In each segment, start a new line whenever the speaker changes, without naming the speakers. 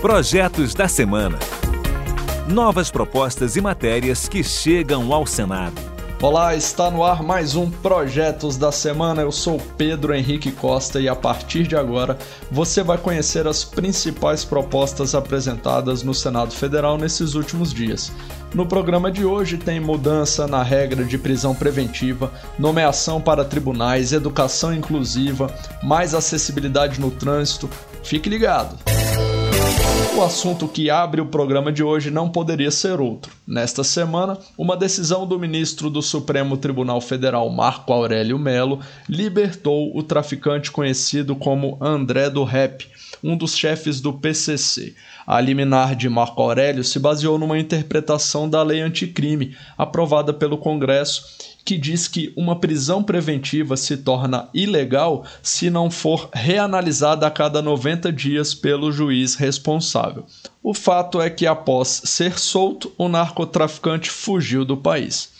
Projetos da Semana. Novas propostas e matérias que chegam ao Senado.
Olá, está no ar mais um Projetos da Semana. Eu sou Pedro Henrique Costa e a partir de agora você vai conhecer as principais propostas apresentadas no Senado Federal nesses últimos dias. No programa de hoje tem mudança na regra de prisão preventiva, nomeação para tribunais, educação inclusiva, mais acessibilidade no trânsito. Fique ligado! O assunto que abre o programa de hoje não poderia ser outro. Nesta semana, uma decisão do ministro do Supremo Tribunal Federal, Marco Aurélio Melo, libertou o traficante conhecido como André do Rep, um dos chefes do PCC. A liminar de Marco Aurélio se baseou numa interpretação da lei anticrime, aprovada pelo Congresso que diz que uma prisão preventiva se torna ilegal se não for reanalisada a cada 90 dias pelo juiz responsável. O fato é que, após ser solto, o narcotraficante fugiu do país.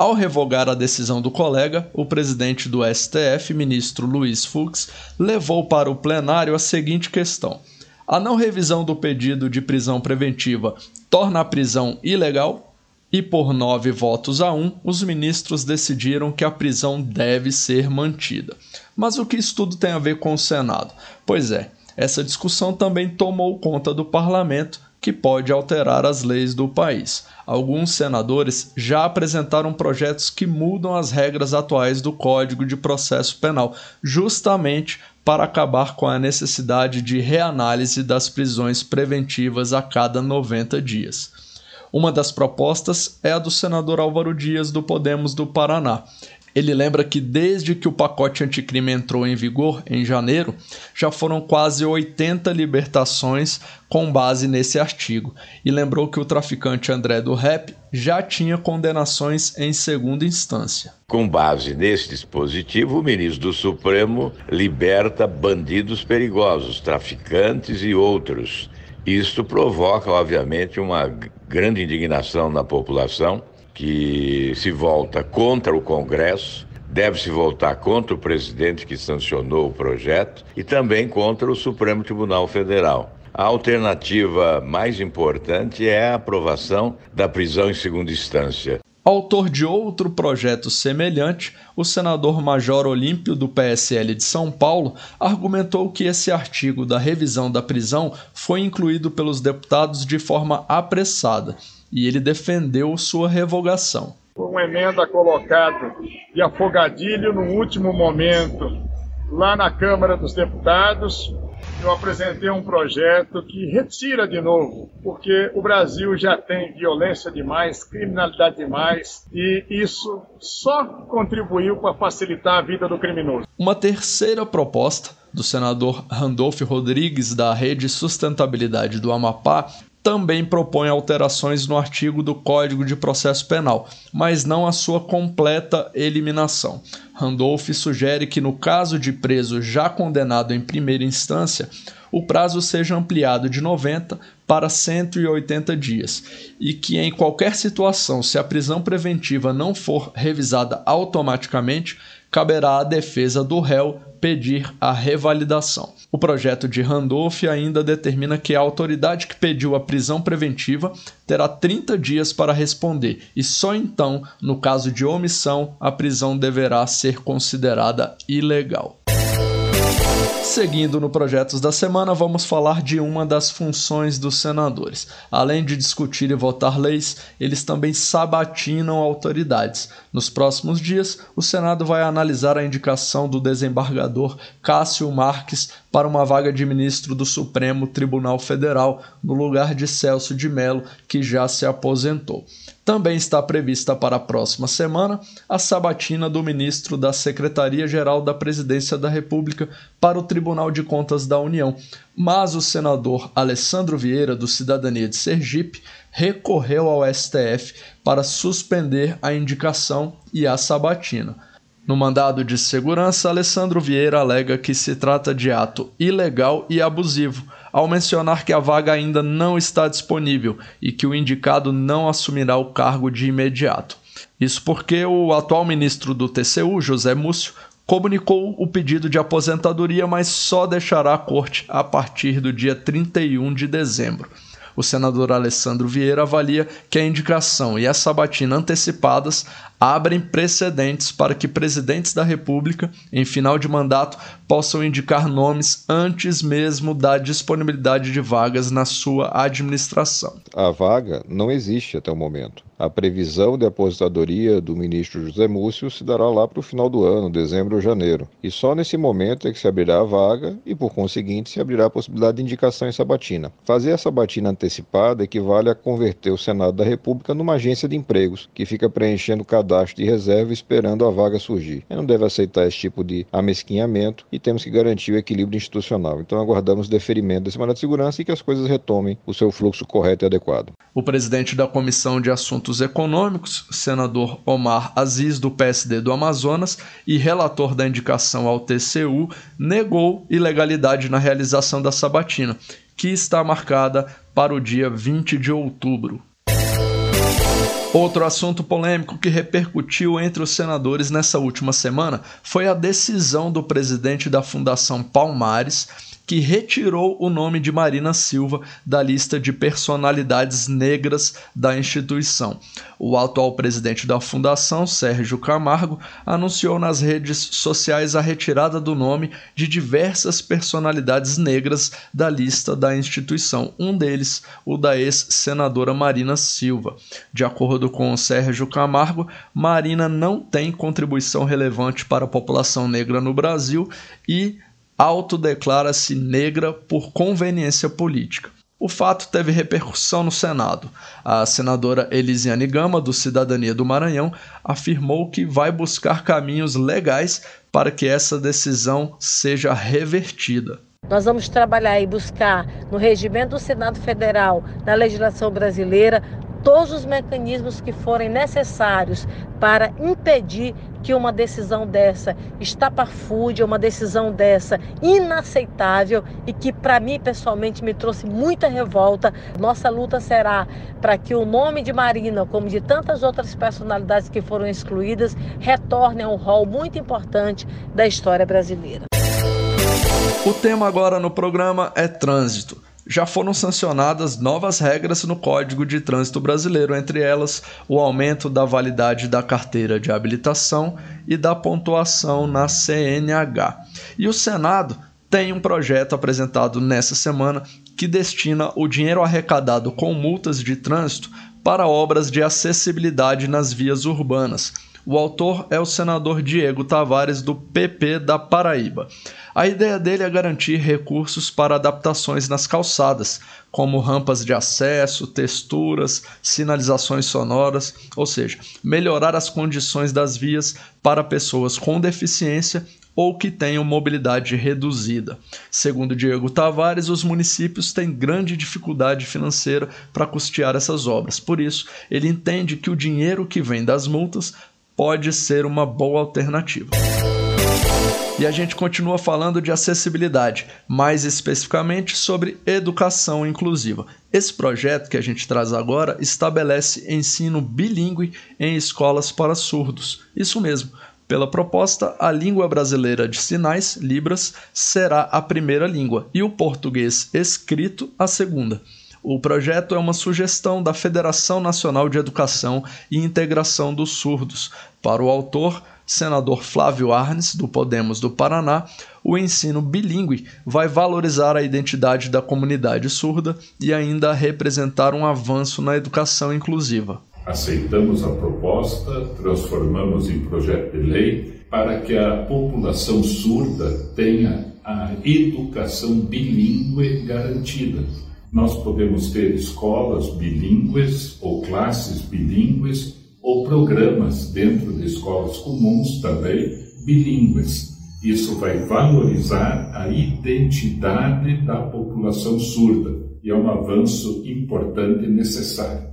Ao revogar a decisão do colega, o presidente do STF, ministro Luiz Fux, levou para o plenário a seguinte questão: a não revisão do pedido de prisão preventiva torna a prisão ilegal? e por nove votos a um, os ministros decidiram que a prisão deve ser mantida. Mas o que isso tudo tem a ver com o Senado? Pois é, essa discussão também tomou conta do parlamento, que pode alterar as leis do país. Alguns senadores já apresentaram projetos que mudam as regras atuais do Código de Processo Penal, justamente para acabar com a necessidade de reanálise das prisões preventivas a cada 90 dias. Uma das propostas é a do senador Álvaro Dias, do Podemos do Paraná. Ele lembra que desde que o pacote anticrime entrou em vigor, em janeiro, já foram quase 80 libertações com base nesse artigo. E lembrou que o traficante André do Rep já tinha condenações em segunda instância.
Com base nesse dispositivo, o ministro do Supremo liberta bandidos perigosos, traficantes e outros isto provoca, obviamente, uma grande indignação na população que se volta contra o Congresso, deve se voltar contra o presidente que sancionou o projeto e também contra o Supremo Tribunal Federal. A alternativa mais importante é a aprovação da prisão em segunda instância.
Autor de outro projeto semelhante, o senador Major Olímpio, do PSL de São Paulo, argumentou que esse artigo da revisão da prisão foi incluído pelos deputados de forma apressada e ele defendeu sua revogação.
Uma emenda colocada de afogadilho no último momento lá na Câmara dos Deputados eu apresentei um projeto que retira de novo, porque o Brasil já tem violência demais, criminalidade demais, e isso só contribuiu para facilitar a vida do criminoso.
Uma terceira proposta do senador Randolph Rodrigues, da Rede Sustentabilidade do Amapá, também propõe alterações no artigo do Código de Processo Penal, mas não a sua completa eliminação. Randolph sugere que, no caso de preso já condenado em primeira instância, o prazo seja ampliado de 90 para 180 dias e que, em qualquer situação, se a prisão preventiva não for revisada automaticamente, caberá à defesa do réu pedir a revalidação. O projeto de Randolph ainda determina que a autoridade que pediu a prisão preventiva terá 30 dias para responder e só então, no caso de omissão, a prisão deverá ser considerada ilegal. Seguindo no Projetos da Semana, vamos falar de uma das funções dos senadores. Além de discutir e votar leis, eles também sabatinam autoridades. Nos próximos dias, o Senado vai analisar a indicação do desembargador Cássio Marques para uma vaga de ministro do Supremo Tribunal Federal, no lugar de Celso de Mello, que já se aposentou. Também está prevista para a próxima semana a sabatina do ministro da Secretaria-Geral da Presidência da República para o Tribunal de Contas da União, mas o senador Alessandro Vieira, do Cidadania de Sergipe, recorreu ao STF para suspender a indicação e a sabatina. No mandado de segurança, Alessandro Vieira alega que se trata de ato ilegal e abusivo, ao mencionar que a vaga ainda não está disponível e que o indicado não assumirá o cargo de imediato. Isso porque o atual ministro do TCU, José Múcio, comunicou o pedido de aposentadoria, mas só deixará a corte a partir do dia 31 de dezembro. O senador Alessandro Vieira avalia que a indicação e a sabatina antecipadas abrem precedentes para que presidentes da República, em final de mandato, possam indicar nomes antes mesmo da disponibilidade de vagas na sua administração.
A vaga não existe até o momento. A previsão de aposentadoria do ministro José Múcio se dará lá para o final do ano, dezembro ou janeiro. E só nesse momento é que se abrirá a vaga e, por conseguinte, se abrirá a possibilidade de indicação em sabatina. Fazer a sabatina antecipada equivale a converter o Senado da República numa agência de empregos, que fica preenchendo cadastro de reserva esperando a vaga surgir. Eu não deve aceitar esse tipo de amesquinhamento e temos que garantir o equilíbrio institucional. Então aguardamos o deferimento desse mandato de segurança e que as coisas retomem o seu fluxo correto e adequado.
O presidente da Comissão de Assuntos Econômicos, senador Omar Aziz, do PSD do Amazonas, e relator da indicação ao TCU, negou ilegalidade na realização da sabatina, que está marcada para o dia 20 de outubro. Outro assunto polêmico que repercutiu entre os senadores nessa última semana foi a decisão do presidente da Fundação Palmares que retirou o nome de Marina Silva da lista de personalidades negras da instituição. O atual presidente da fundação, Sérgio Camargo, anunciou nas redes sociais a retirada do nome de diversas personalidades negras da lista da instituição, um deles o da ex-senadora Marina Silva. De acordo com Sérgio Camargo, Marina não tem contribuição relevante para a população negra no Brasil e autodeclara-se negra por conveniência política. O fato teve repercussão no Senado. A senadora Elisiane Gama, do Cidadania do Maranhão, afirmou que vai buscar caminhos legais para que essa decisão seja revertida.
Nós vamos trabalhar e buscar no regimento do Senado Federal, na legislação brasileira, todos os mecanismos que forem necessários para impedir que uma decisão dessa estapafúrdia, uma decisão dessa inaceitável e que para mim pessoalmente me trouxe muita revolta. Nossa luta será para que o nome de Marina, como de tantas outras personalidades que foram excluídas, retorne a um rol muito importante da história brasileira.
O tema agora no programa é trânsito já foram sancionadas novas regras no Código de Trânsito Brasileiro, entre elas o aumento da validade da carteira de habilitação e da pontuação na CNH. E o Senado tem um projeto apresentado nessa semana que destina o dinheiro arrecadado com multas de trânsito para obras de acessibilidade nas vias urbanas. O autor é o senador Diego Tavares, do PP da Paraíba. A ideia dele é garantir recursos para adaptações nas calçadas, como rampas de acesso, texturas, sinalizações sonoras, ou seja, melhorar as condições das vias para pessoas com deficiência ou que tenham mobilidade reduzida. Segundo Diego Tavares, os municípios têm grande dificuldade financeira para custear essas obras. Por isso, ele entende que o dinheiro que vem das multas pode ser uma boa alternativa. E a gente continua falando de acessibilidade, mais especificamente sobre educação inclusiva. Esse projeto que a gente traz agora estabelece ensino bilíngue em escolas para surdos. Isso mesmo. Pela proposta, a língua brasileira de sinais, Libras, será a primeira língua e o português escrito a segunda. O projeto é uma sugestão da Federação Nacional de Educação e Integração dos Surdos. Para o autor, senador Flávio Arnes, do Podemos do Paraná, o ensino bilíngue vai valorizar a identidade da comunidade surda e ainda representar um avanço na educação inclusiva.
Aceitamos a proposta, transformamos em projeto de lei para que a população surda tenha a educação bilíngue garantida. Nós podemos ter escolas bilíngues ou classes bilíngues ou programas dentro de escolas comuns também bilíngues. Isso vai valorizar a identidade da população surda e é um avanço importante e necessário.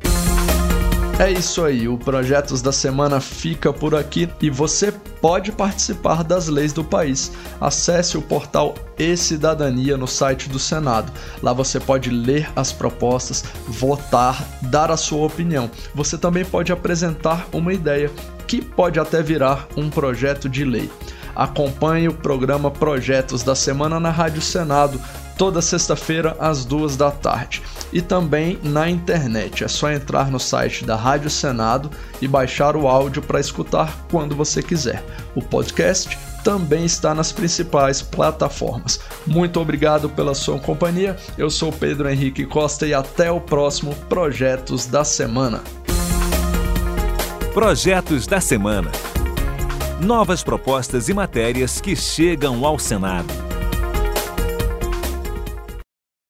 É isso aí, o Projetos da Semana fica por aqui e você pode participar das leis do país. Acesse o portal e-Cidadania no site do Senado. Lá você pode ler as propostas, votar, dar a sua opinião. Você também pode apresentar uma ideia que pode até virar um projeto de lei. Acompanhe o programa Projetos da Semana na Rádio Senado toda sexta-feira às duas da tarde. E também na internet. É só entrar no site da Rádio Senado e baixar o áudio para escutar quando você quiser. O podcast também está nas principais plataformas. Muito obrigado pela sua companhia. Eu sou Pedro Henrique Costa e até o próximo Projetos da Semana.
Projetos da Semana. Novas propostas e matérias que chegam ao Senado.